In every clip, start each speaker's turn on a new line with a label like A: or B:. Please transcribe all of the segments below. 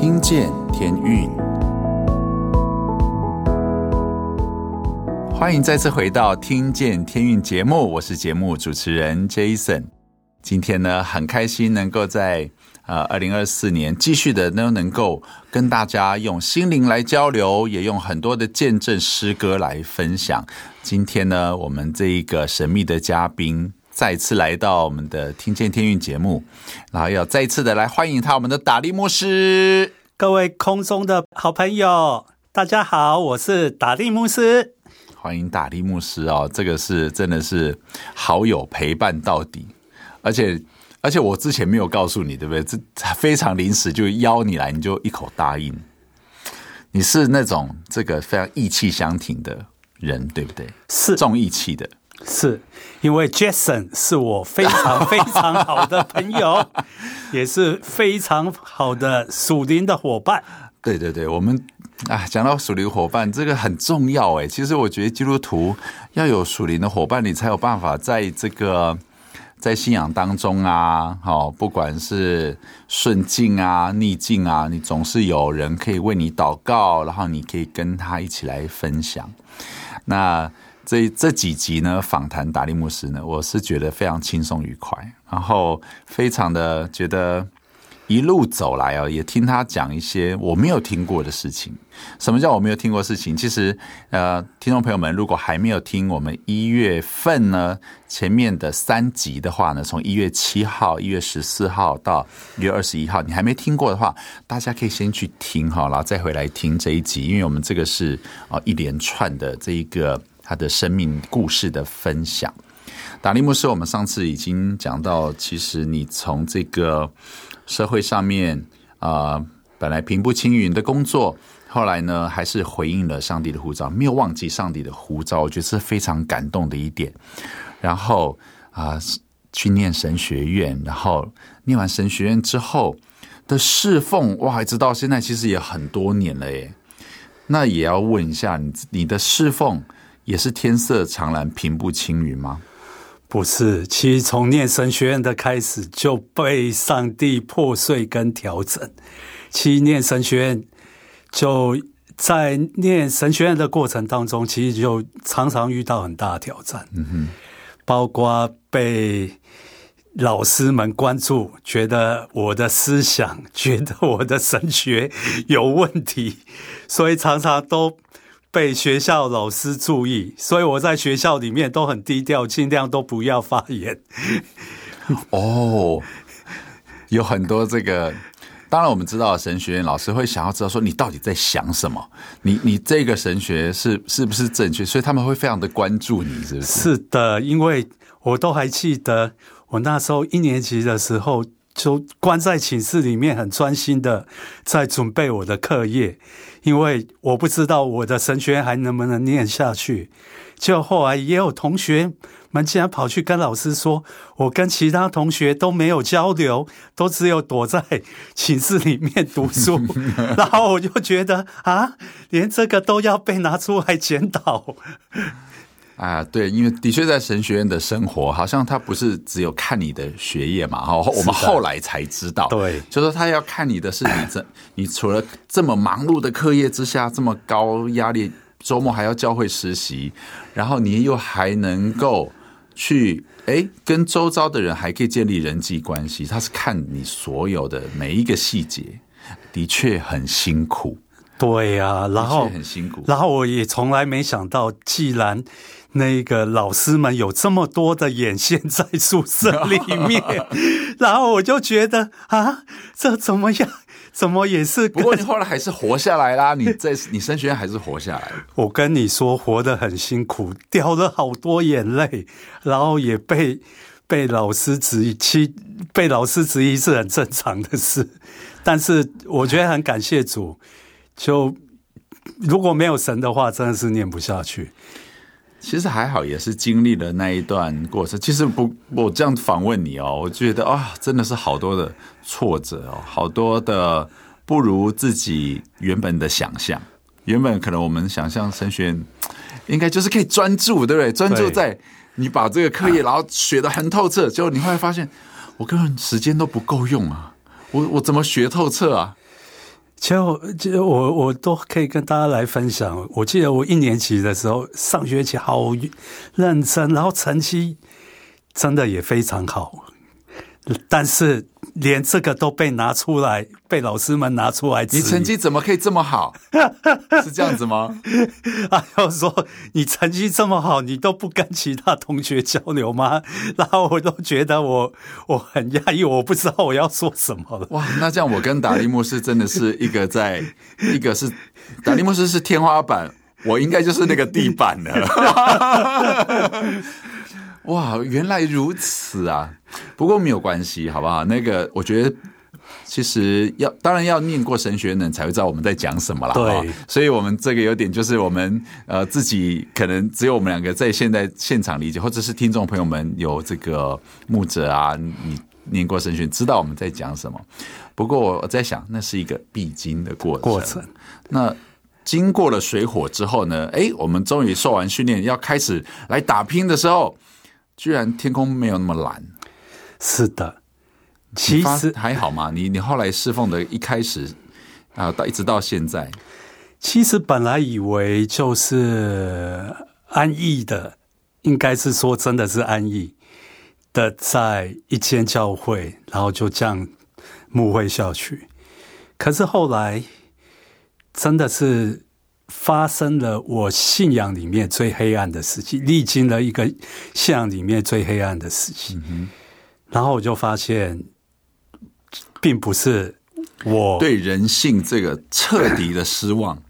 A: 听见天运，欢迎再次回到《听见天运》节目，我是节目主持人 Jason。今天呢，很开心能够在呃二零二四年继续的呢，能够跟大家用心灵来交流，也用很多的见证诗歌来分享。今天呢，我们这一个神秘的嘉宾。再次来到我们的听见天运节目，然后要再一次的来欢迎他，我们的达利牧师。
B: 各位空中的好朋友，大家好，我是达利牧师。
A: 欢迎达利牧师哦，这个是真的是好友陪伴到底，而且而且我之前没有告诉你，对不对？这非常临时就邀你来，你就一口答应。你是那种这个非常义气相挺的人，对不对？
B: 是重义气的。是因为 Jason 是我非常非常好的朋友，也是非常好的属灵的伙伴。
A: 对对对，我们啊，讲到属灵伙伴，这个很重要哎。其实我觉得基督徒要有属灵的伙伴，你才有办法在这个在信仰当中啊，好，不管是顺境啊、逆境啊，你总是有人可以为你祷告，然后你可以跟他一起来分享。那。这这几集呢，访谈达利牧师呢，我是觉得非常轻松愉快，然后非常的觉得一路走来啊，也听他讲一些我没有听过的事情。什么叫我没有听过事情？其实呃，听众朋友们，如果还没有听我们一月份呢前面的三集的话呢，从一月七号、一月十四号到一月二十一号，你还没听过的话，大家可以先去听哈，然后再回来听这一集，因为我们这个是啊一连串的这一个。他的生命故事的分享，达利牧师，我们上次已经讲到，其实你从这个社会上面啊、本来平步青云的工作，后来呢，还是回应了上帝的呼召，没有忘记上帝的呼召，我觉得是非常感动的一点。然后啊、去念神学院，然后念完神学院之后的侍奉，哇，直到现在其实也很多年了耶。那也要问一下你，你的侍奉。也是天色常蓝，平步青云吗？
B: 不是，其实从念神学院的开始就被上帝破碎跟调整。其实念神学院就在念神学院的过程当中，其实就常常遇到很大的挑战。嗯哼，包括被老师们关注，觉得我的思想，觉得我的神学有问题，所以常常都。被学校老师注意，所以我在学校里面都很低调，尽量都不要发言。
A: 哦，有很多这个，当然我们知道神学院老师会想要知道说你到底在想什么，你你这个神学是是不是正确，所以他们会非常的关注你，是不是？
B: 是的，因为我都还记得我那时候一年级的时候。就关在寝室里面，很专心的在准备我的课业，因为我不知道我的神学还能不能念下去。就后来也有同学们竟然跑去跟老师说，我跟其他同学都没有交流，都只有躲在寝室里面读书。然后我就觉得啊，连这个都要被拿出来检讨。
A: 啊，对，因为的确在神学院的生活，好像他不是只有看你的学业嘛，哈，我们后来才知道，
B: 对，
A: 就说他要看你的是你这，你除了这么忙碌的课业之下，这么高压力，周末还要教会实习，然后你又还能够去，哎，跟周遭的人还可以建立人际关系，他是看你所有的每一个细节，的确很辛苦。
B: 对呀、啊，然后
A: 很辛苦，
B: 然后我也从来没想到，既然那个老师们有这么多的眼线在宿舍里面，然后我就觉得啊，这怎么样？怎么也是？
A: 不过你后来还是活下来啦，你在你升学院还是活下来。
B: 我跟你说，活得很辛苦，掉了好多眼泪，然后也被被老师质疑，其被老师质疑是很正常的事。但是我觉得很感谢主。就如果没有神的话，真的是念不下去。
A: 其实还好，也是经历了那一段过程。其实不，我这样访问你哦，我觉得啊、哦，真的是好多的挫折哦，好多的不如自己原本的想象。原本可能我们想象神学院应该就是可以专注，对不对？专注在你把这个课业，然后学的很透彻。结果你会发现，我根本时间都不够用啊！我我怎么学透彻啊？
B: 其实我，其实我我都可以跟大家来分享。我记得我一年级的时候，上学期好认真，然后成绩真的也非常好，但是。连这个都被拿出来，被老师们拿出来。
A: 你成绩怎么可以这么好？是这样子吗？
B: 啊，要说你成绩这么好，你都不跟其他同学交流吗？然后我都觉得我我很压抑，我不知道我要说什么了。
A: 哇，那这样我跟达利牧师真的是一个在，一个是达利牧师是天花板，我应该就是那个地板了。哇，原来如此啊！不过没有关系，好不好？那个，我觉得其实要，当然要念过神学院的人才会知道我们在讲什么啦。
B: 对，
A: 所以我们这个有点就是我们呃自己可能只有我们两个在现在现场理解，或者是听众朋友们有这个牧者啊，你念过神学知道我们在讲什么。不过我在想，那是一个必经的过程。
B: 过程。
A: 那经过了水火之后呢？哎，我们终于受完训练，要开始来打拼的时候。居然天空没有那么蓝，
B: 是的，其实
A: 还好嘛。你你后来侍奉的一开始啊，到一直到现在，
B: 其实本来以为就是安逸的，应该是说真的是安逸的，在一间教会，然后就这样牧会下去。可是后来真的是。发生了我信仰里面最黑暗的事情，历经了一个信仰里面最黑暗的事情，嗯、然后我就发现，并不是我
A: 对人性这个彻底的失望，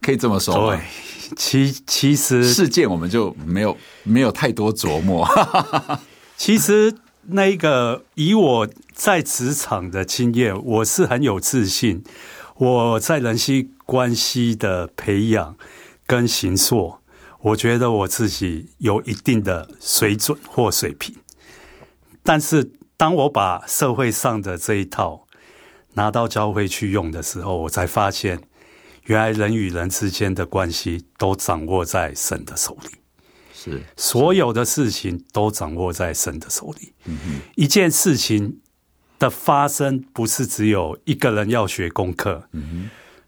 A: 可以这么说。
B: 对，其其实
A: 事件我们就没有没有太多琢磨。
B: 其实那个以我在职场的经验，我是很有自信。我在人际关系的培养跟形塑，我觉得我自己有一定的水准或水平。但是，当我把社会上的这一套拿到教会去用的时候，我才发现，原来人与人之间的关系都掌握在神的手里。
A: 是，
B: 所有的事情都掌握在神的手里。一件事情。的发生不是只有一个人要学功课，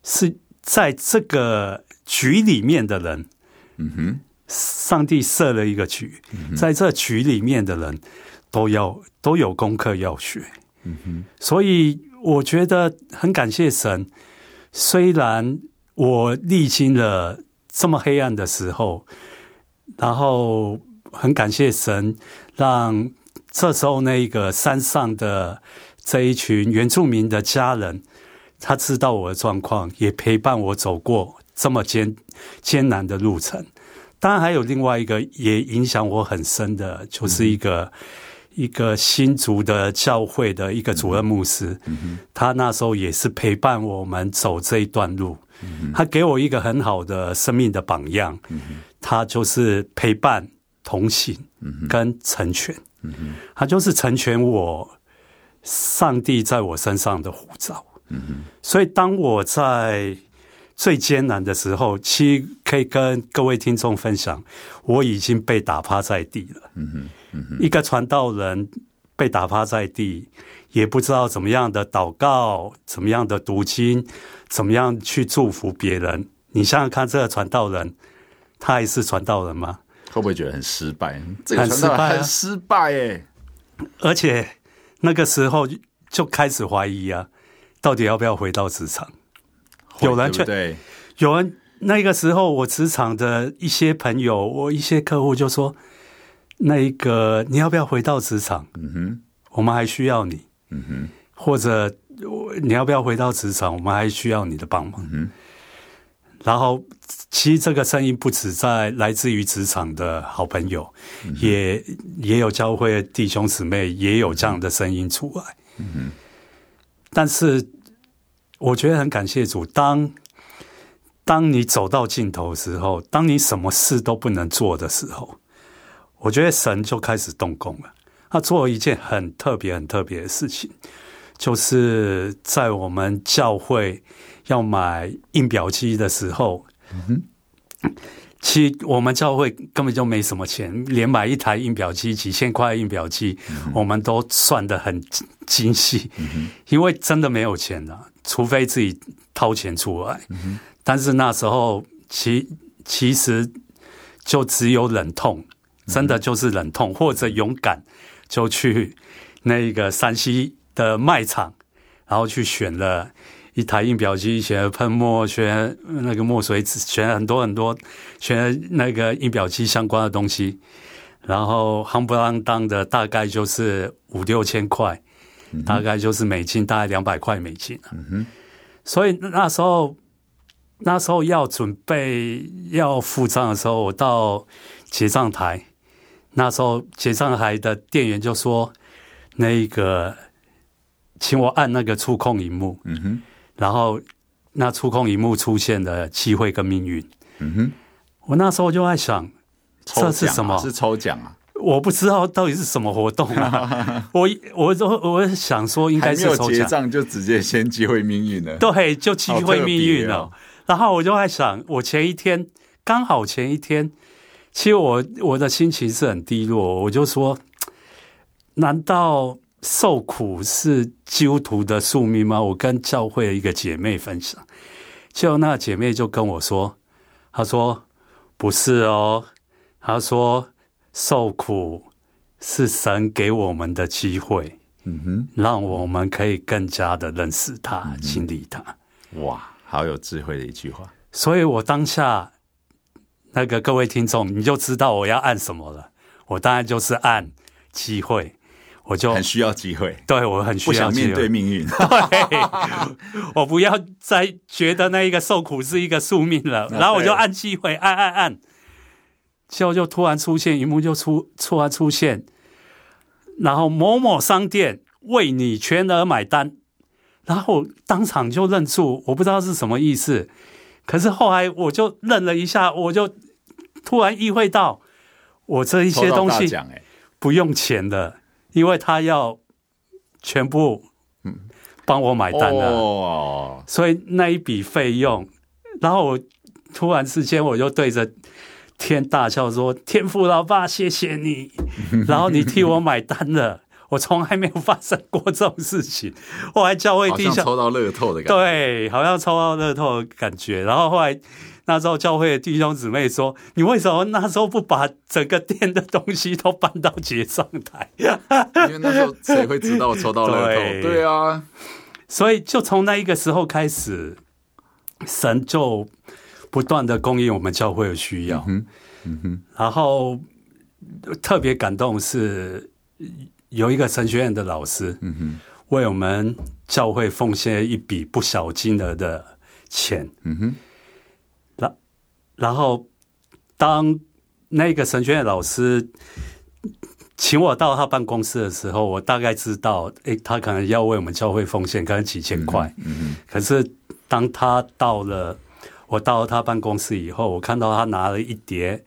B: 是在这个局里面的人，嗯哼，上帝设了一个局，在这局里面的人都要都有功课要学，嗯哼，所以我觉得很感谢神，虽然我历经了这么黑暗的时候，然后很感谢神让。这时候，那个山上的这一群原住民的家人，他知道我的状况，也陪伴我走过这么艰艰难的路程。当然，还有另外一个也影响我很深的，就是一个、嗯、一个新竹的教会的一个主任牧师，嗯、他那时候也是陪伴我们走这一段路。嗯、他给我一个很好的生命的榜样，嗯、他就是陪伴、同行跟成全。嗯，他就是成全我上帝在我身上的呼召。嗯哼，所以当我在最艰难的时候，其实可以跟各位听众分享，我已经被打趴在地了。嗯哼，嗯哼，一个传道人被打趴在地，也不知道怎么样的祷告，怎么样的读经，怎么样去祝福别人。你想想看，这个传道人，他还是传道人吗？
A: 会不会觉得很失败？这个很失败，很失败哎！
B: 而且那个时候就开始怀疑啊，到底要不要回到职场？有人却对，有人那个时候，我职场的一些朋友，我一些客户就说：“那一个你要不要回到职场？嗯哼，我们还需要你。嗯哼，或者你要不要回到职场？我们还需要你的帮忙。嗯哼。”然后，其实这个声音不止在来自于职场的好朋友，嗯、也也有教会弟兄姊妹也有这样的声音出来。嗯、但是我觉得很感谢主，当当你走到尽头的时候，当你什么事都不能做的时候，我觉得神就开始动工了。他做了一件很特别、很特别的事情，就是在我们教会。要买印表机的时候，其实我们教会根本就没什么钱，连买一台印表机几千块印表机，嗯，我们都算得很精细，嗯，因为真的没有钱了。除非自己掏钱出来。嗯、但是那时候其其实就只有忍痛，真的就是忍痛，嗯、或者勇敢就去那个山西的卖场，然后去选了一台印表机，选了喷墨，选那个墨水纸，选很多很多，选了那个印表机相关的东西。然后夯不啷当的大概就是五六千块，嗯、大概就是美金，大概两百块美金。嗯哼，所以那时候那时候要准备要付账的时候，我到结账台，那时候结账台的店员就说：“那个，请我按那个触控荧幕。”嗯哼，然后那触控荧幕出现的机会跟命运。嗯哼，我那时候就在想。这是什么？
A: 是抽奖啊！
B: 我不知道到底是什么活动啊！我我我我想说，应该是抽奖，
A: 结账就直接先机会命运了。
B: 对，就机会命运了。哦、然后我就在想，我前一天刚好前一天，其实我我的心情是很低落。我就说，难道受苦是基督徒的宿命吗？我跟教会的一个姐妹分享，就那姐妹就跟我说，她说不是哦。她说：“受苦是神给我们的机会，嗯哼，让我们可以更加的认识他、经历、嗯、哼他。
A: 哇，好有智慧的一句话。
B: 所以我当下那个各位听众，你就知道我要按什么了。我当然就是按机会，我就
A: 很需要机会。
B: 对，我很需要
A: 机会，面对命运。
B: 对，我不要再觉得那一个受苦是一个宿命了，然后我就按机会，按按按。”就就突然出现，一幕就出突然出现，然后某某商店为你全额买单，然后当场就认住，我不知道是什么意思。可是后来我就愣了一下，我就突然意会到，我这一些东西不用钱的，因为他要全部帮我买单的，哦、所以那一笔费用，然后我突然之间我就对着。天大笑说：“天父老爸，谢谢你，然后你替我买单了。我从来没有发生过这种事情。后来教会地下
A: 抽到乐透的感觉，
B: 对，好像抽到乐透的感觉。然后后来那时候教会的弟兄姊妹说：‘你为什么那时候不把整个店的东西都搬到结账台？’
A: 因为那时候谁会知道我抽到乐透？对，对啊，
B: 所以就从那一个时候开始，神就。”不断的供应我们教会的需要，嗯嗯、然后特别感动是有一个神学院的老师，嗯、哼为我们教会奉献一笔不小金额的钱，嗯哼，然然后当那个神学院老师请我到他办公室的时候，我大概知道，诶，他可能要为我们教会奉献可能几千块，嗯嗯、可是当他到了。我到了他办公室以后，我看到他拿了一叠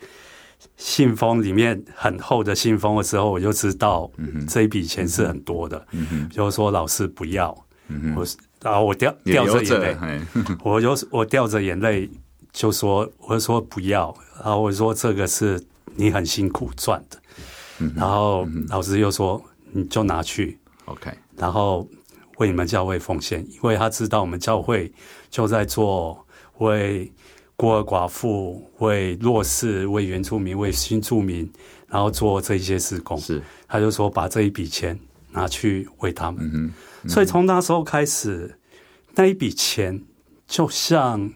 B: 信封，里面很厚的信封的时候，我就知道这一笔钱是很多的。嗯嗯、就是说老师不要，嗯、哼。我然后我掉掉着眼泪，我就我掉着眼泪就说，我就说不要，然后我说这个是你很辛苦赚的，嗯、然后老师又说你就拿去，OK，然后为你们教会奉献，因为他知道我们教会就在做。为孤儿寡妇、为弱势、为原住民、为新住民，然后做这些事工。是，他就说把这一笔钱拿去为他们。嗯嗯、所以从那时候开始，那一笔钱就像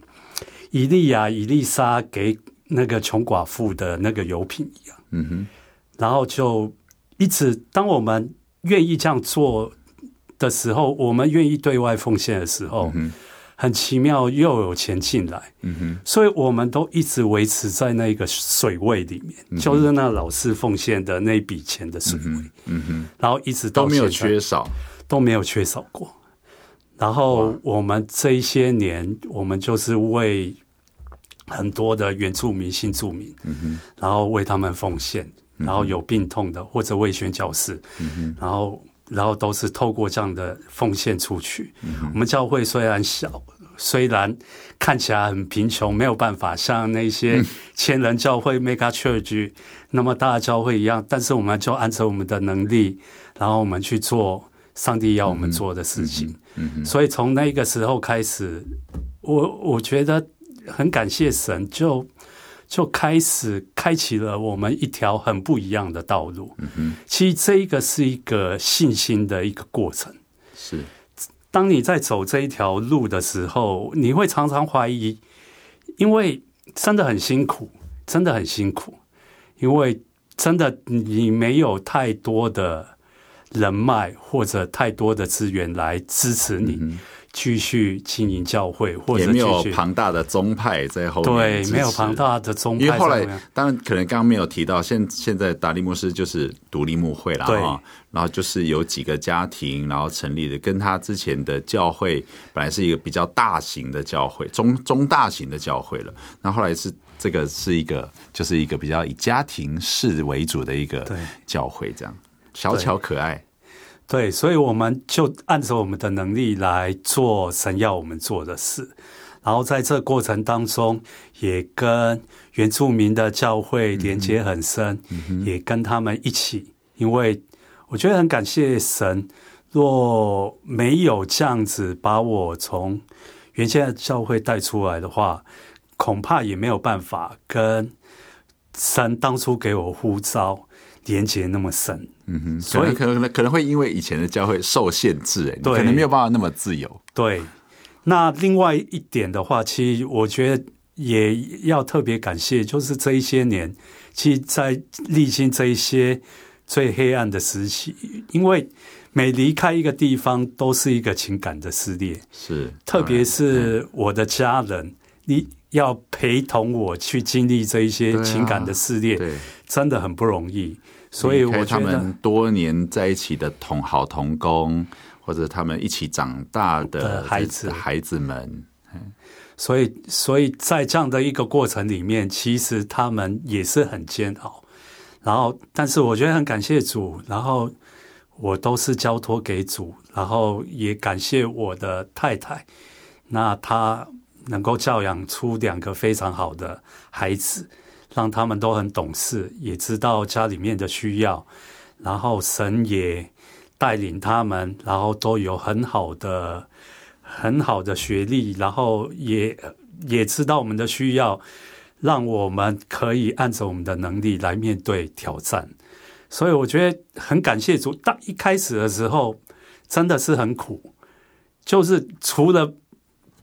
B: 以利亚、以利沙给那个穷寡妇的那个油品一样。嗯哼，然后就一直当我们愿意这样做的时候，我们愿意对外奉献的时候。嗯很奇妙，又有钱进来，嗯哼，所以我们都一直维持在那个水位里面，嗯、就是那老师奉献的那笔钱的水位，嗯哼，嗯哼然后一直
A: 都没有缺少，
B: 都没有缺少过。然后我们这一些年，我们就是为很多的原住民、新住民，然后为他们奉献，然后有病痛的或者为宣教士，然后。然后都是透过这样的奉献出去。嗯、我们教会虽然小，虽然看起来很贫穷，没有办法像那些千人教会 Mega Church、嗯、那么大的教会一样，但是我们就按照我们的能力，然后我们去做上帝要我们做的事情。所以从那个时候开始，我我觉得很感谢神，就就开始开启了我们一条很不一样的道路。其实这一个是一个信心的一个过程。
A: 是，
B: 当你在走这一条路的时候，你会常常怀疑，因为真的很辛苦，真的很辛苦，因为真的你没有太多的。人脉或者太多的资源来支持你继续经营教会，或者
A: 也没有庞大的宗派在后面。
B: 对，没有庞大的宗派。
A: 因为后来当然可能刚刚没有提到，现现在达利牧师就是独立牧会了啊，然后就是有几个家庭，然后成立的，跟他之前的教会本来是一个比较大型的教会，中中大型的教会了。那后来是这个是一个就是一个比较以家庭式为主的一个教会，这样。小巧可爱，
B: 对，所以我们就按照我们的能力来做神要我们做的事，然后在这过程当中，也跟原住民的教会连接很深，也跟他们一起，因为我觉得很感谢神，若没有这样子把我从原先的教会带出来的话，恐怕也没有办法跟神当初给我呼召。连接那么深，
A: 嗯哼，所以可能可能可能会因为以前的教会受限制，哎，可能没有办法那么自由。
B: 对，那另外一点的话，其实我觉得也要特别感谢，就是这一些年，其实，在历经这一些最黑暗的时期，因为每离开一个地方，都是一个情感的撕裂，
A: 是，
B: 特别是我的家人，你要陪同我去经历这一些情感的撕裂，对，真的很不容易。所以，我觉得他
A: 们多年在一起的同好同工，或者他们一起长大的孩子。孩子们，
B: 所以，所以在这样的一个过程里面，其实他们也是很煎熬。然后，但是我觉得很感谢主，然后我都是交托给主，然后也感谢我的太太，那她能够教养出两个非常好的孩子。让他们都很懂事，也知道家里面的需要，然后神也带领他们，然后都有很好的、很好的学历，然后也也知道我们的需要，让我们可以按照我们的能力来面对挑战。所以我觉得很感谢主。当一开始的时候真的是很苦，就是除了。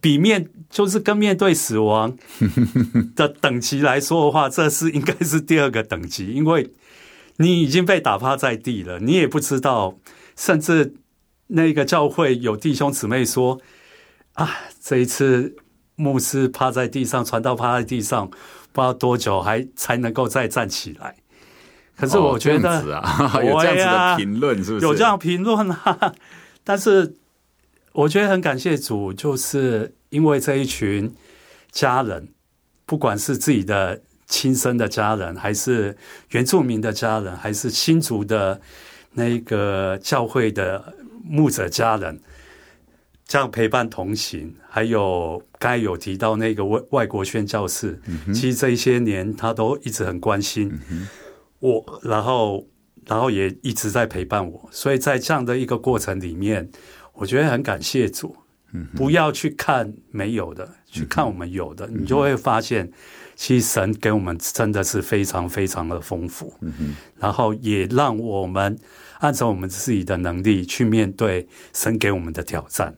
B: 比面就是跟面对死亡 的等级来说的话，这是应该是第二个等级，因为你已经被打趴在地了，你也不知道，甚至那个教会有弟兄姊妹说啊，这一次牧师趴在地上，传道趴在地上，不知道多久还才能够再站起来。可是我觉得，
A: 哦啊、有这样子的评论是不是？
B: 有这样评论啊，但是。我觉得很感谢主，就是因为这一群家人，不管是自己的亲生的家人，还是原住民的家人，还是新族的那个教会的牧者家人，这样陪伴同行。还有刚才有提到那个外外国宣教士，其实这一些年他都一直很关心我，然后然后也一直在陪伴我。所以在这样的一个过程里面。我觉得很感谢主，不要去看没有的，去看我们有的，你就会发现，其实神给我们真的是非常非常的丰富，然后也让我们按照我们自己的能力去面对神给我们的挑战。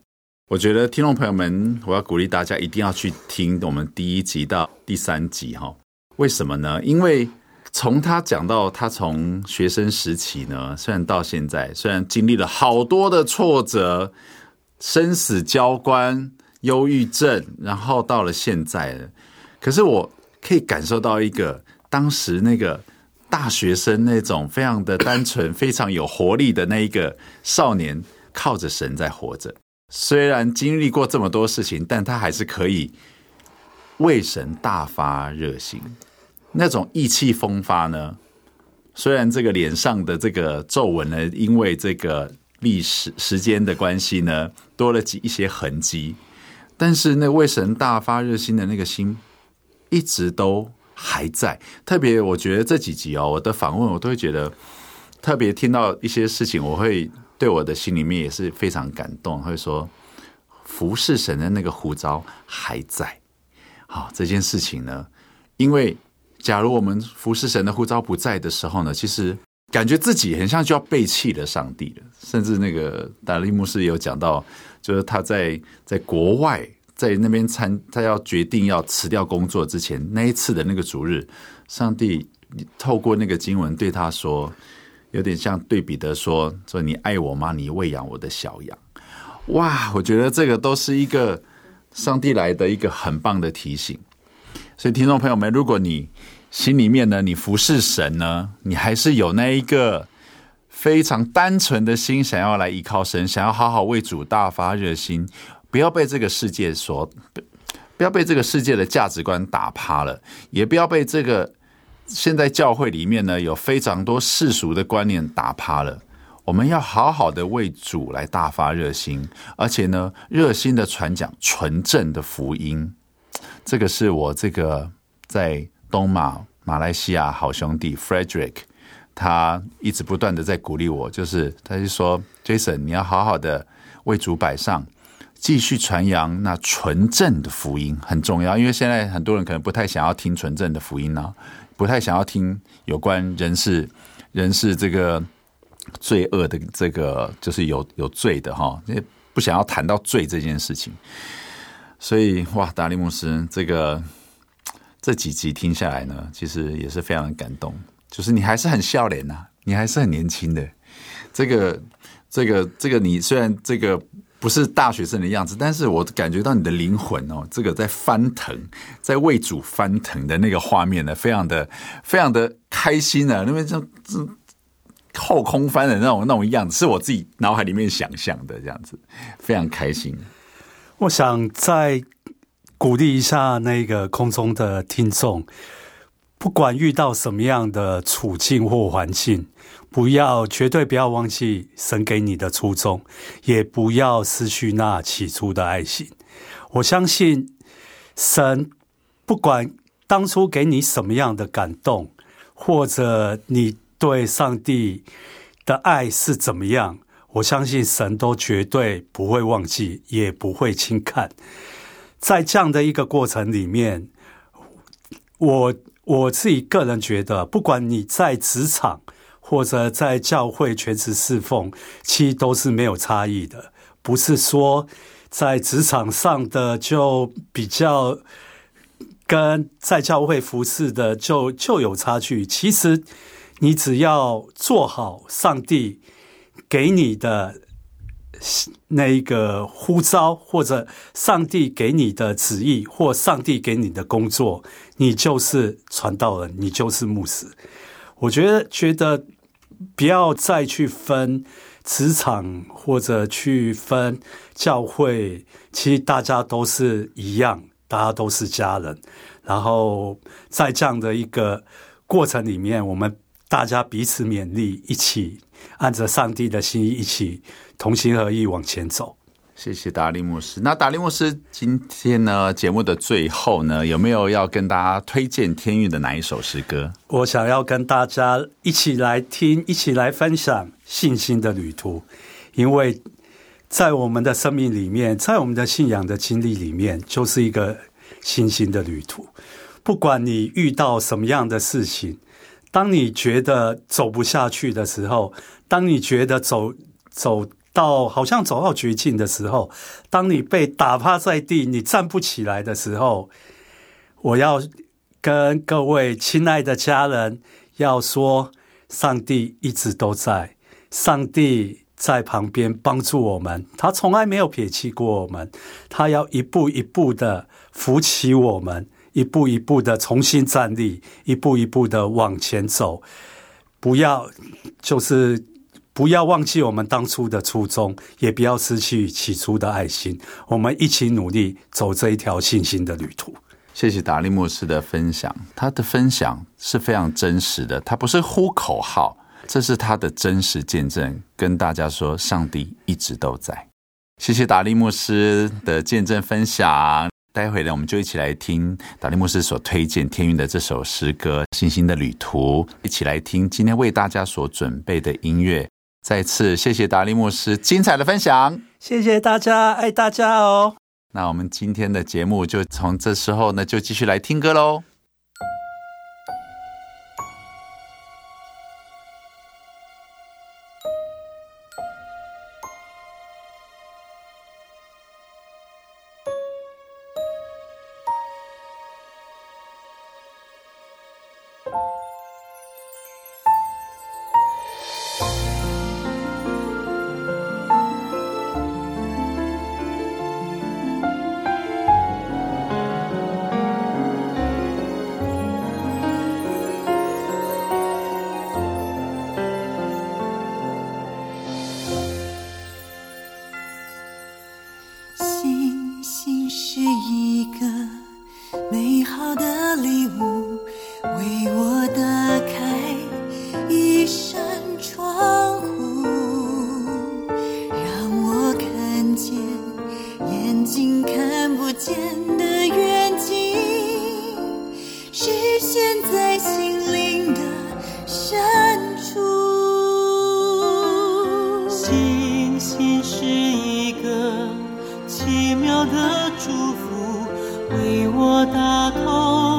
A: 我觉得听众朋友们，我要鼓励大家一定要去听我们第一集到第三集哈。为什么呢？因为从他讲到他从学生时期呢，虽然到现在，虽然经历了好多的挫折、生死交关、忧郁症，然后到了现在了，可是我可以感受到一个当时那个大学生那种非常的单纯、非常有活力的那一个少年，靠着神在活着。虽然经历过这么多事情，但他还是可以为神大发热心。那种意气风发呢？虽然这个脸上的这个皱纹呢，因为这个历史时间的关系呢，多了几一些痕迹，但是那为神大发热心的那个心，一直都还在。特别我觉得这几集哦，我的访问我都会觉得，特别听到一些事情，我会对我的心里面也是非常感动。会说服侍神的那个呼召还在。好，这件事情呢，因为假如我们服侍神的呼召不在的时候呢，其实感觉自己很像就要背弃了上帝了。甚至那个达利牧师有讲到，就是他在在国外。在那边参，他要决定要辞掉工作之前，那一次的那个主日，上帝透过那个经文对他说，有点像对彼得说：“说你爱我吗？你喂养我的小羊。”哇，我觉得这个都是一个上帝来的一个很棒的提醒。所以，听众朋友们，如果你心里面呢，你服侍神呢，你还是有那一个非常单纯的心，想要来依靠神，想要好好为主大发热心。不要被这个世界所，不要被这个世界的价值观打趴了，也不要被这个现在教会里面呢有非常多世俗的观念打趴了。我们要好好的为主来大发热心，而且呢热心的传讲纯正的福音。这个是我这个在东马马来西亚好兄弟 Frederick，他一直不断的在鼓励我，就是他就说 Jason，你要好好的为主摆上。继续传扬那纯正的福音很重要，因为现在很多人可能不太想要听纯正的福音呢，不太想要听有关人是人是这个罪恶的这个就是有有罪的哈，也不想要谈到罪这件事情。所以哇，达利牧师这个这几集听下来呢，其实也是非常感动。就是你还是很笑脸呐，你还是很年轻的。这个这个这个，你虽然这个。不是大学生的样子，但是我感觉到你的灵魂哦，这个在翻腾，在为主翻腾的那个画面呢，非常的非常的开心啊！因为这这后空翻的那种那种样子，是我自己脑海里面想象的这样子，非常开心。
B: 我想在鼓励一下那个空中的听众，不管遇到什么样的处境或环境。不要，绝对不要忘记神给你的初衷，也不要失去那起初的爱心。我相信神不管当初给你什么样的感动，或者你对上帝的爱是怎么样，我相信神都绝对不会忘记，也不会轻看。在这样的一个过程里面，我我自己个人觉得，不管你在职场，或者在教会全职侍奉，其实都是没有差异的。不是说在职场上的就比较跟在教会服侍的就就有差距。其实你只要做好上帝给你的那一个呼召，或者上帝给你的旨意，或上帝给你的工作，你就是传道人，你就是牧师。我觉得觉得。不要再去分职场或者去分教会，其实大家都是一样，大家都是家人。然后在这样的一个过程里面，我们大家彼此勉励，一起按着上帝的心意，一起同心合意往前走。
A: 谢谢达利牧师。那达利牧师今天呢，节目的最后呢，有没有要跟大家推荐天韵的哪一首诗歌？
B: 我想要跟大家一起来听，一起来分享信心的旅途。因为在我们的生命里面，在我们的信仰的经历里面，就是一个信心的旅途。不管你遇到什么样的事情，当你觉得走不下去的时候，当你觉得走走。到好像走到绝境的时候，当你被打趴在地，你站不起来的时候，我要跟各位亲爱的家人要说：上帝一直都在，上帝在旁边帮助我们，他从来没有撇弃过我们，他要一步一步的扶起我们，一步一步的重新站立，一步一步的往前走，不要就是。不要忘记我们当初的初衷，也不要失去起初的爱心。我们一起努力走这一条信心的旅途。
A: 谢谢达利牧师的分享，他的分享是非常真实的，他不是呼口号，这是他的真实见证，跟大家说上帝一直都在。谢谢达利牧师的见证分享。待会呢，我们就一起来听达利牧师所推荐天韵的这首诗歌《信心的旅途》，一起来听今天为大家所准备的音乐。再次谢谢达利牧师精彩的分享，
B: 谢谢大家，爱大家哦。
A: 那我们今天的节目就从这时候呢，就继续来听歌喽。
C: 奇妙的祝福为我打通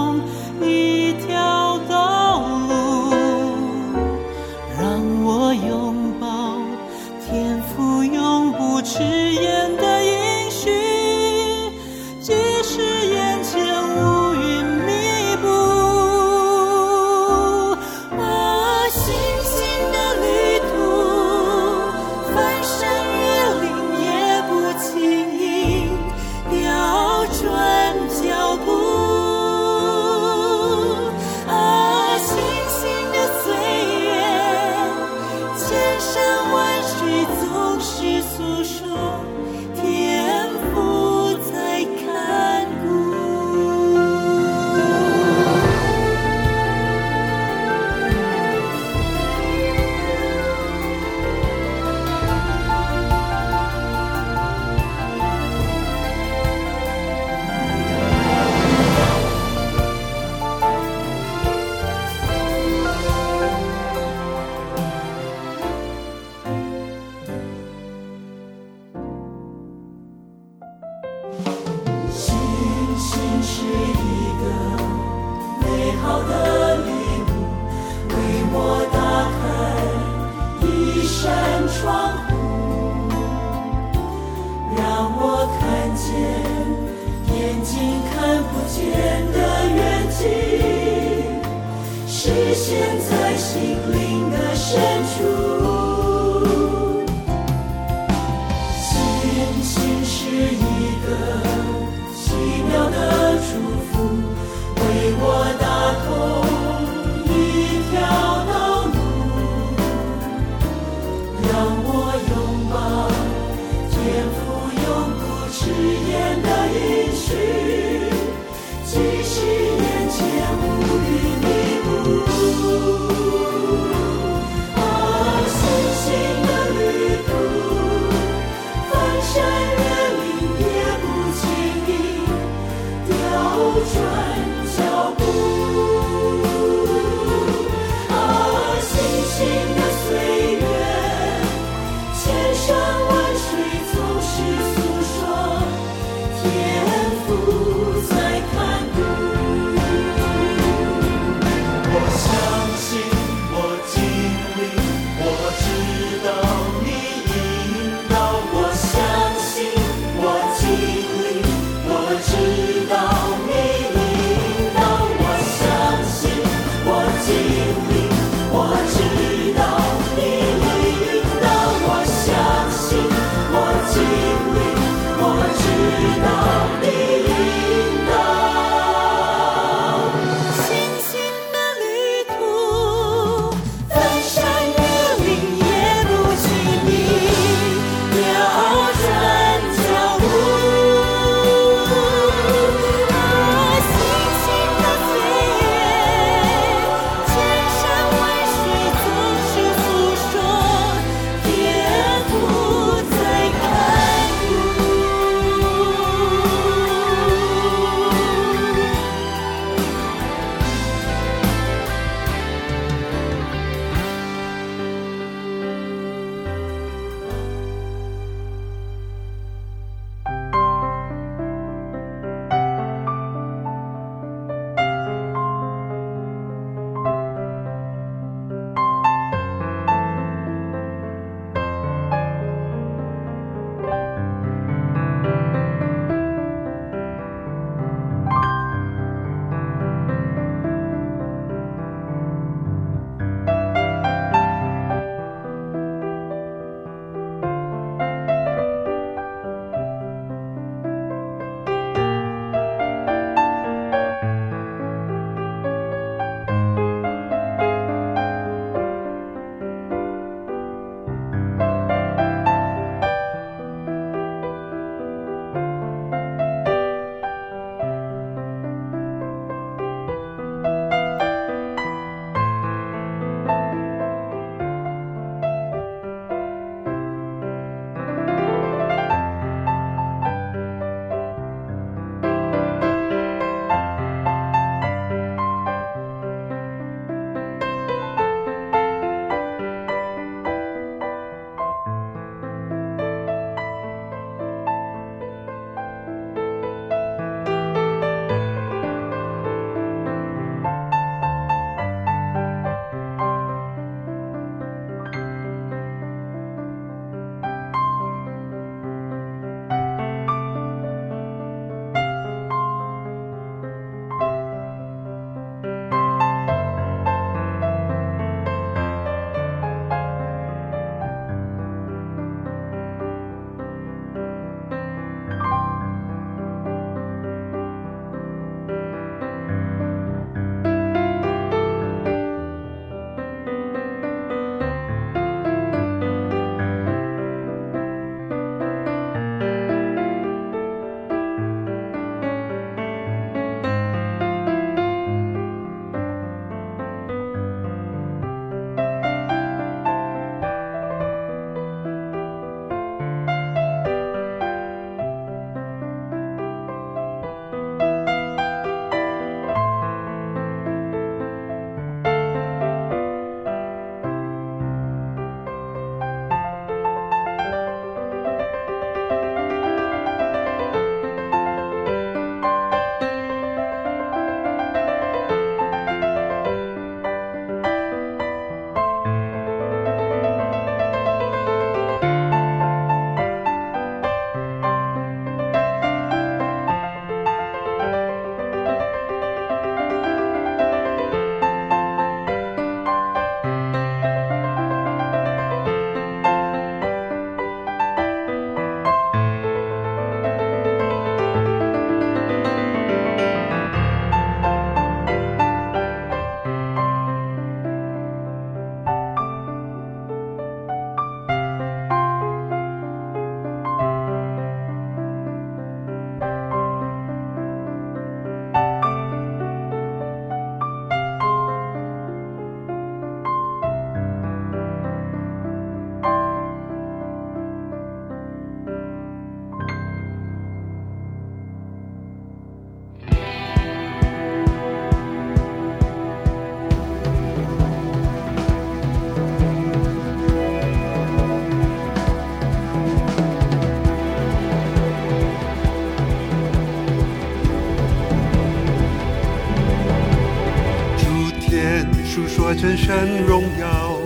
D: 真神荣耀，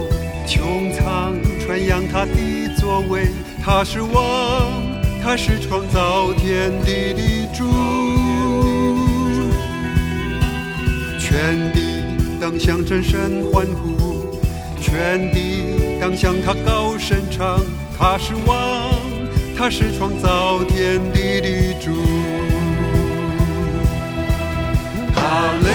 D: 穹苍传扬他的作为，他是王，他是创造天地的主，全地当向真神欢呼，全地当向他高声唱，他是王，他是创造天地的主，好嘞。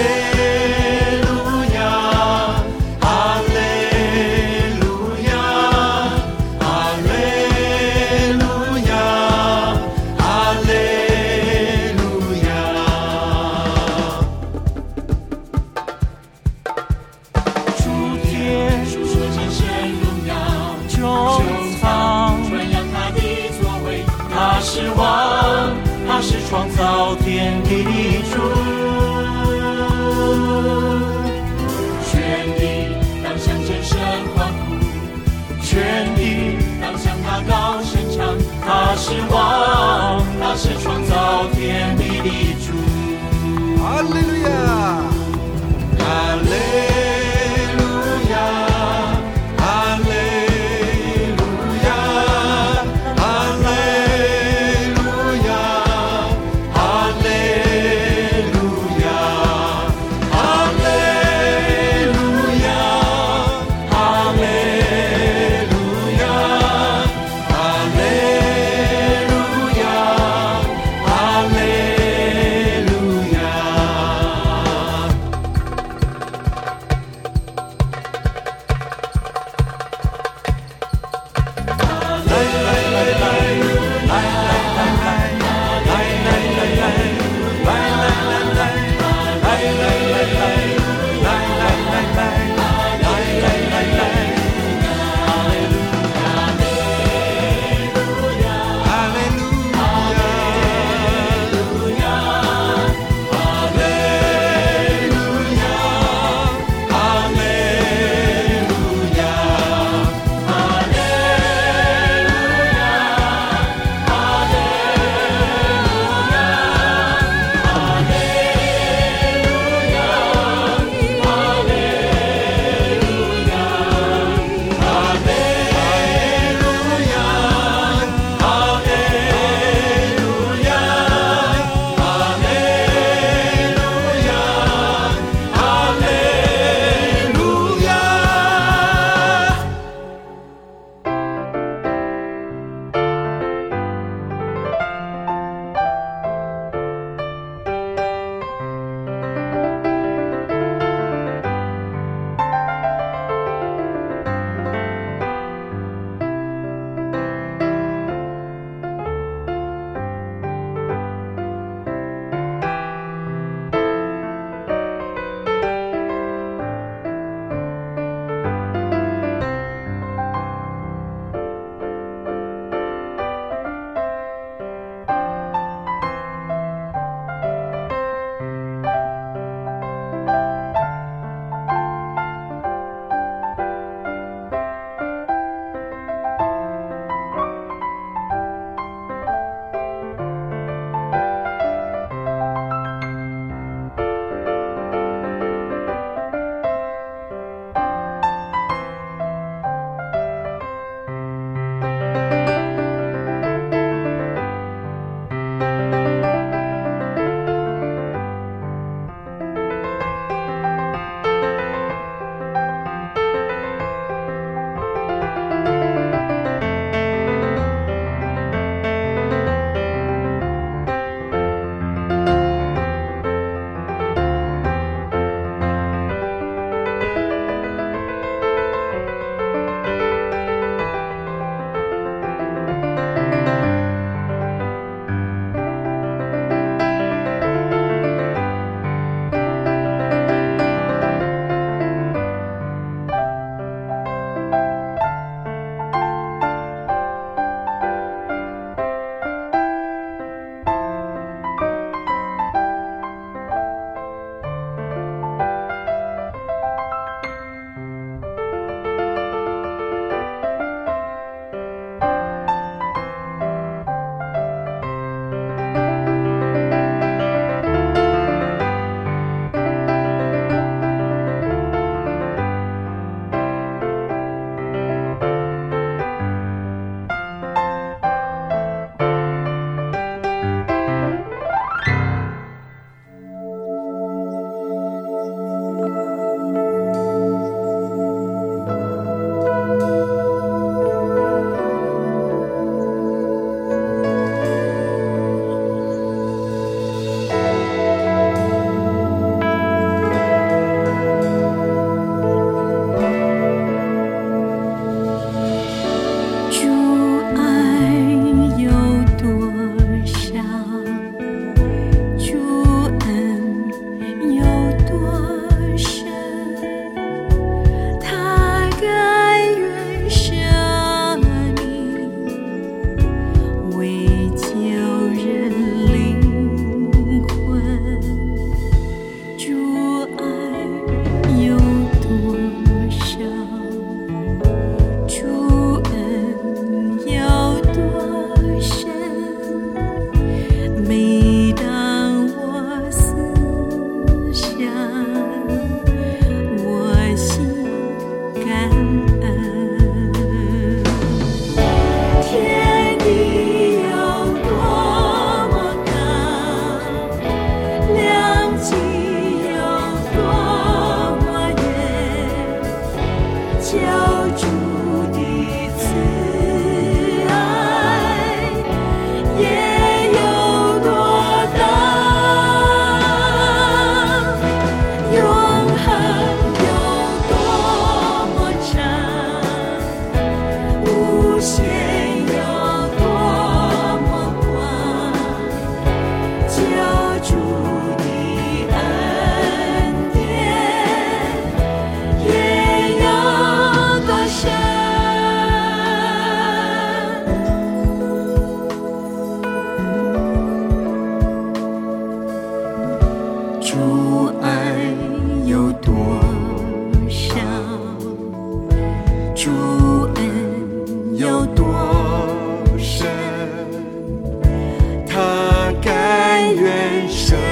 E: show.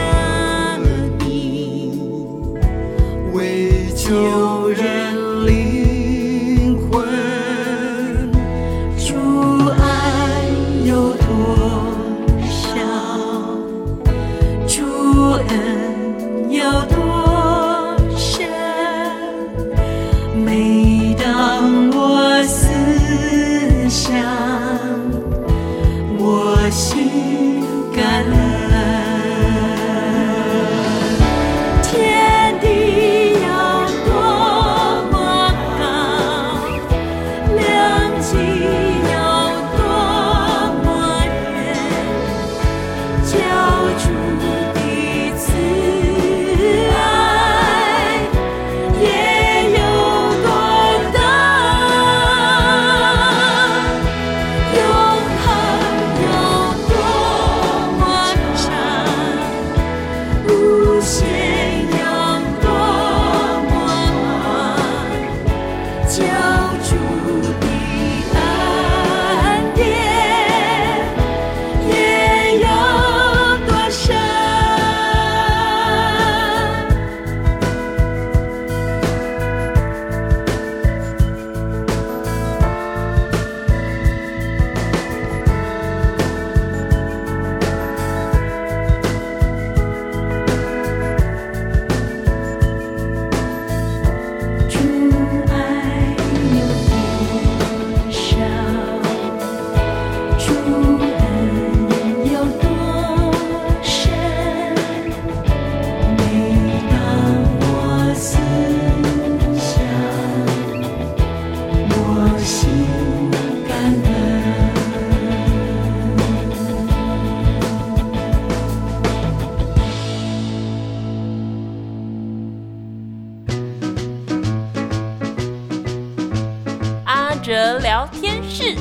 E: 阿哲聊天室。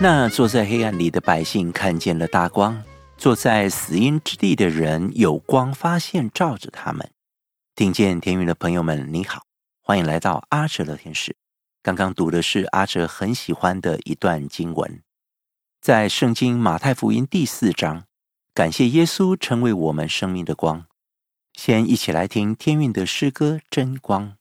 E: 那坐在黑暗里的百姓看见了大光，坐在死荫之地的人有光发现照着他们。听见天韵的朋友们，你好，欢迎来到阿哲聊天室。刚刚读的是阿哲很喜欢的一段经文，在圣经马太福音第四章，感谢耶稣成为我们生命的光。先一起来听天韵的诗歌《真光》。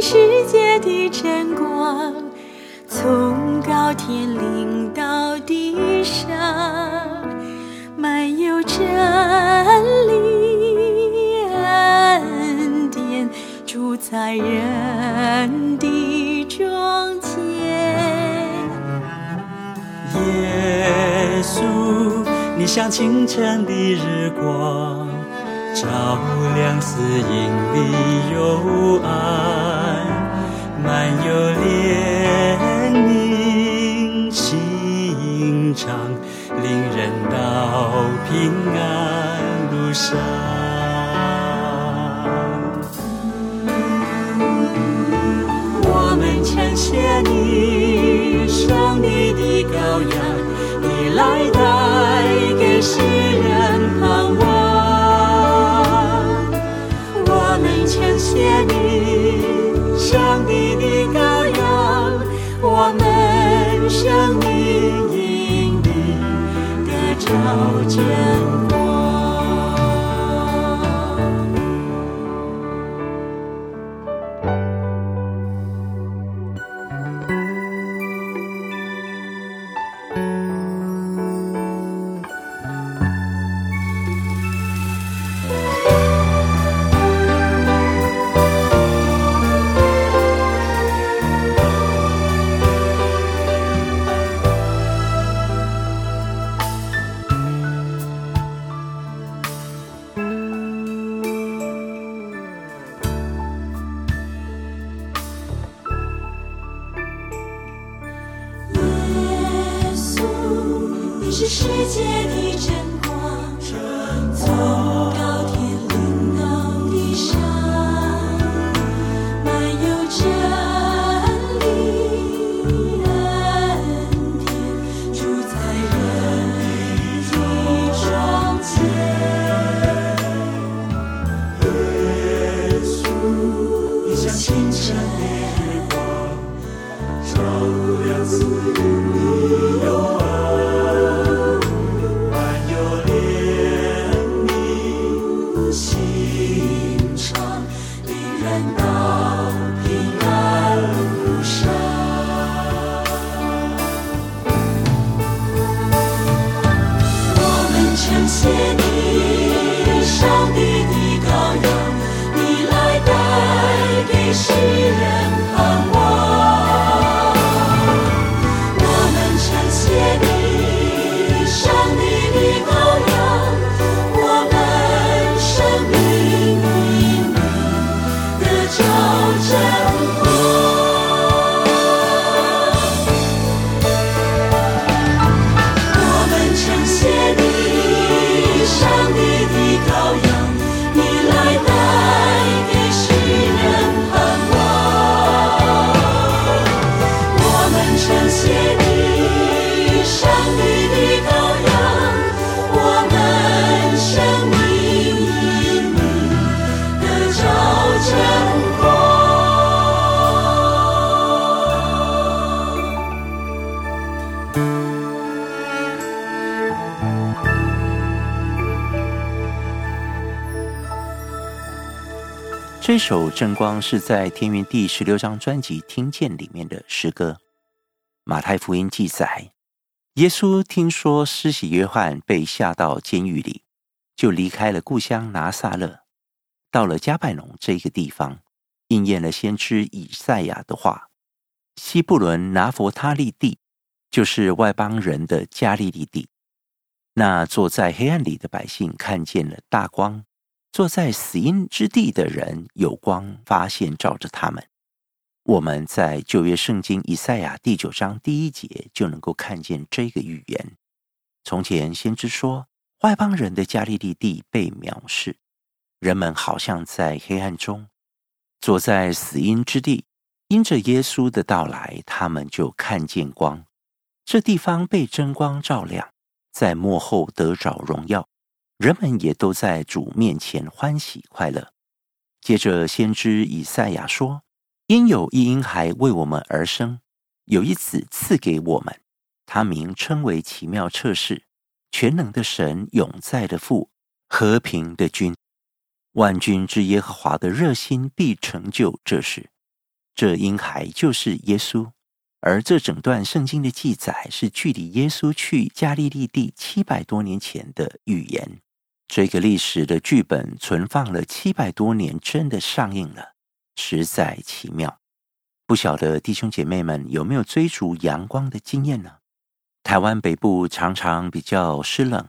C: 世界的真光，从高天临到地上，满有真理恩典，住在人的中间。
F: 耶稣，你像清晨的日光，照亮死荫的幽暗。满有怜悯心肠，领人到平安路上。
C: 我们称谢你，上帝的羔羊，你来带给世人盼望。我们称谢你。上帝生命因你的照
E: 见首《正光》是在《天云》第十六章专辑《听见》里面的诗歌。马太福音记载，耶稣听说施洗约翰被下到监狱里，就离开了故乡拿撒勒，到了加百农这个地方，应验了先知以赛亚的话：“西布伦拿弗他利地，就是外邦人的加利利地。那坐在黑暗里的百姓看见了大光。”坐在死荫之地的人，有光发现照着他们。我们在旧约圣经以赛亚第九章第一节就能够看见这个预言。从前先知说，外邦人的加利利地被藐视，人们好像在黑暗中，坐在死荫之地。因着耶稣的到来，他们就看见光。这地方被真光照亮，在幕后得着荣耀。人们也都在主面前欢喜快乐。接着，先知以赛亚说：“因有一婴孩为我们而生，有一子赐给我们，他名称为奇妙测试、全能的神、永在的父、和平的君。万军之耶和华的热心必成就这事。这婴孩就是耶稣。而这整段圣经的记载是距离耶稣去加利利地七百多年前的预言。”这个历史的剧本存放了七百多年，真的上映了，实在奇妙。不晓得弟兄姐妹们有没有追逐阳光的经验呢？台湾北部常常比较湿冷，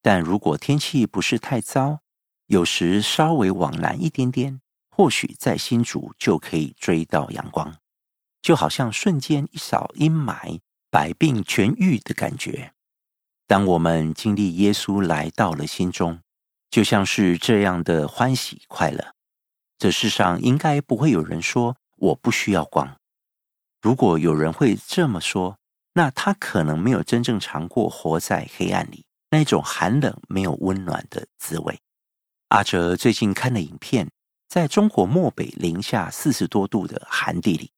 E: 但如果天气不是太糟，有时稍微往南一点点，或许在新竹就可以追到阳光，就好像瞬间一扫阴霾，百病痊愈的感觉。当我们经历耶稣来到了心中，就像是这样的欢喜快乐。这世上应该不会有人说我不需要光。如果有人会这么说，那他可能没有真正尝过活在黑暗里那种寒冷、没有温暖的滋味。阿哲最近看了影片，在中国漠北零下四十多度的寒地里，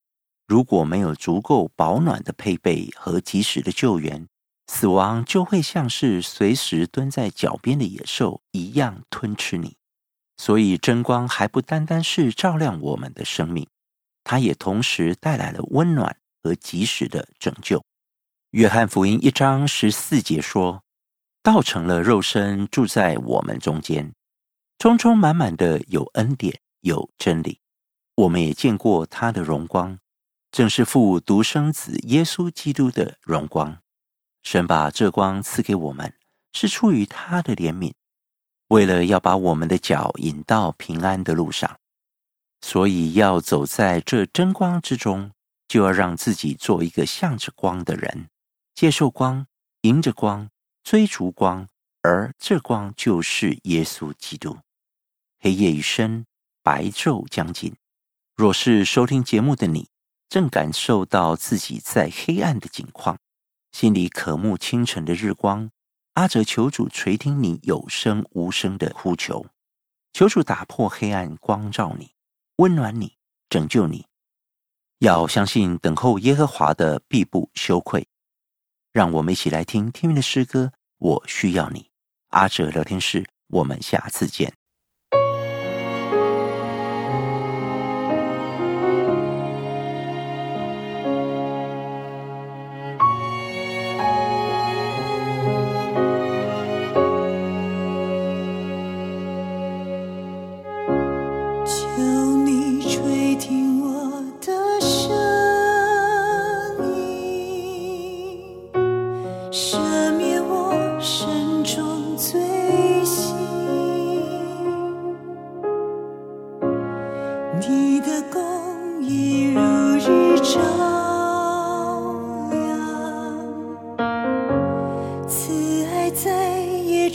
E: 如果没有足够保暖的配备和及时的救援，死亡就会像是随时蹲在脚边的野兽一样吞吃你，所以真光还不单单是照亮我们的生命，它也同时带来了温暖和及时的拯救。约翰福音一章十四节说：“道成了肉身，住在我们中间，充充满满的有恩典，有真理。我们也见过他的荣光，正是父独生子耶稣基督的荣光。”神把这光赐给我们，是出于他的怜悯，为了要把我们的脚引到平安的路上。所以要走在这真光之中，就要让自己做一个向着光的人，接受光，迎着光，追逐光，而这光就是耶稣基督。黑夜已深，白昼将近。若是收听节目的你，正感受到自己在黑暗的境况，心里渴慕清晨的日光，阿哲求主垂听你有声无声的呼求，求主打破黑暗，光照你，温暖你，拯救你。要相信等候耶和华的必不羞愧。让我们一起来听天命的诗歌。我需要你，阿哲聊天室，我们下次见。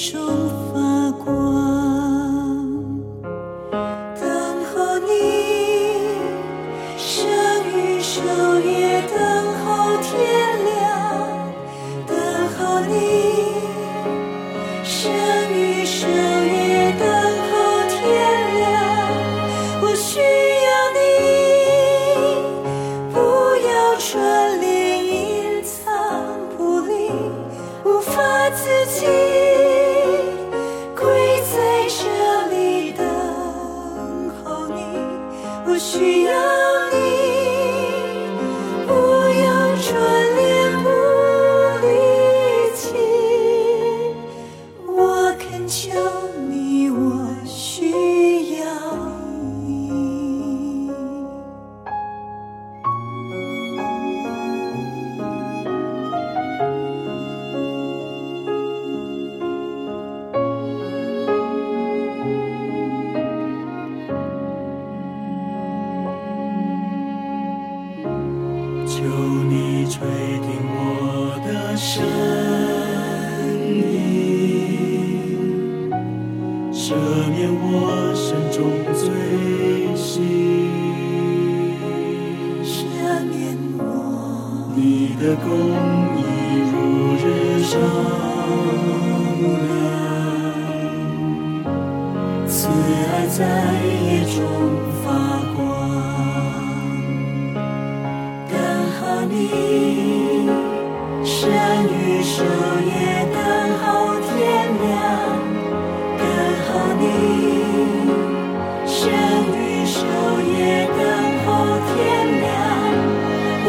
G: 跪在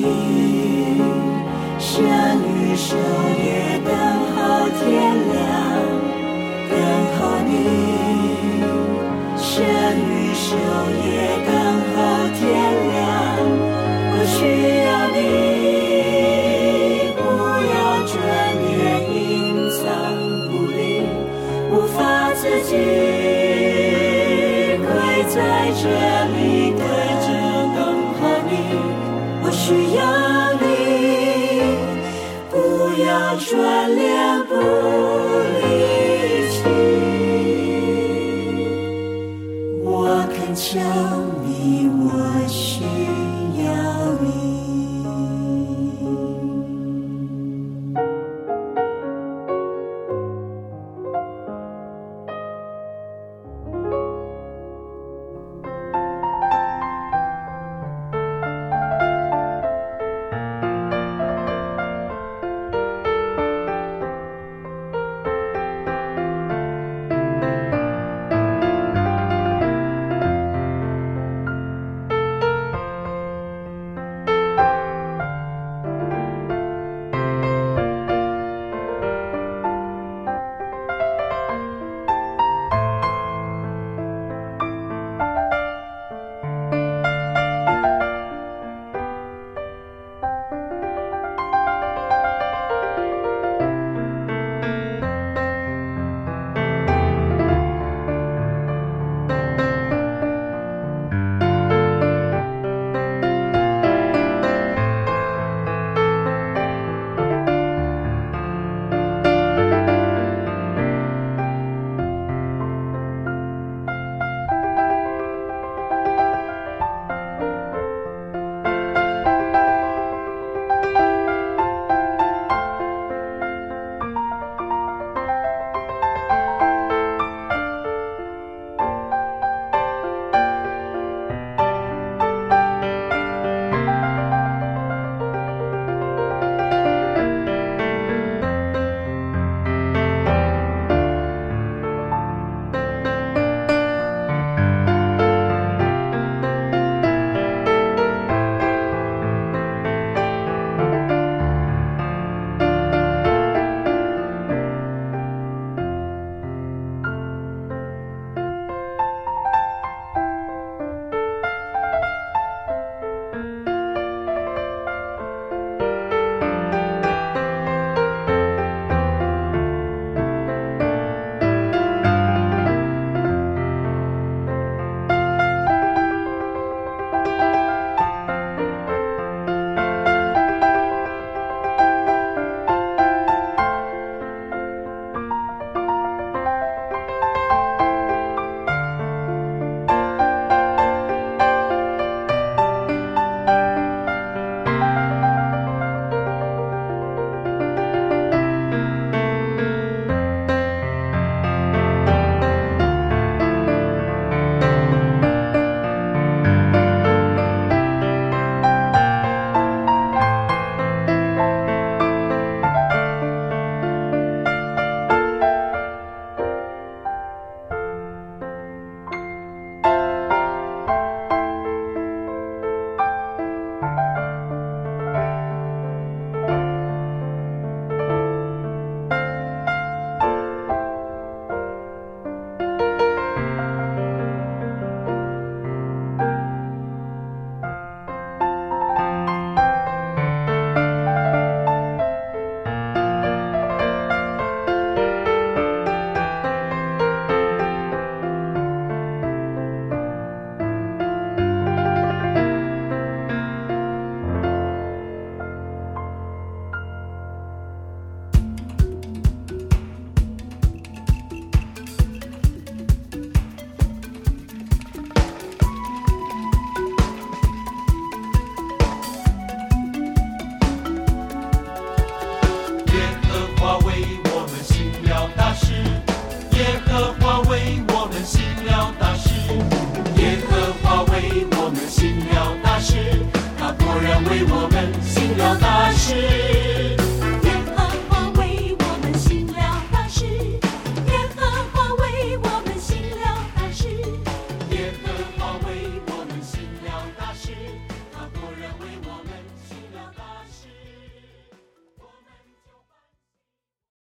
C: 你，神与守夜等候天亮，等候你，生与守夜等候天亮，我需要你，不要转眼隐藏，不离，无法自己跪在这。转脸不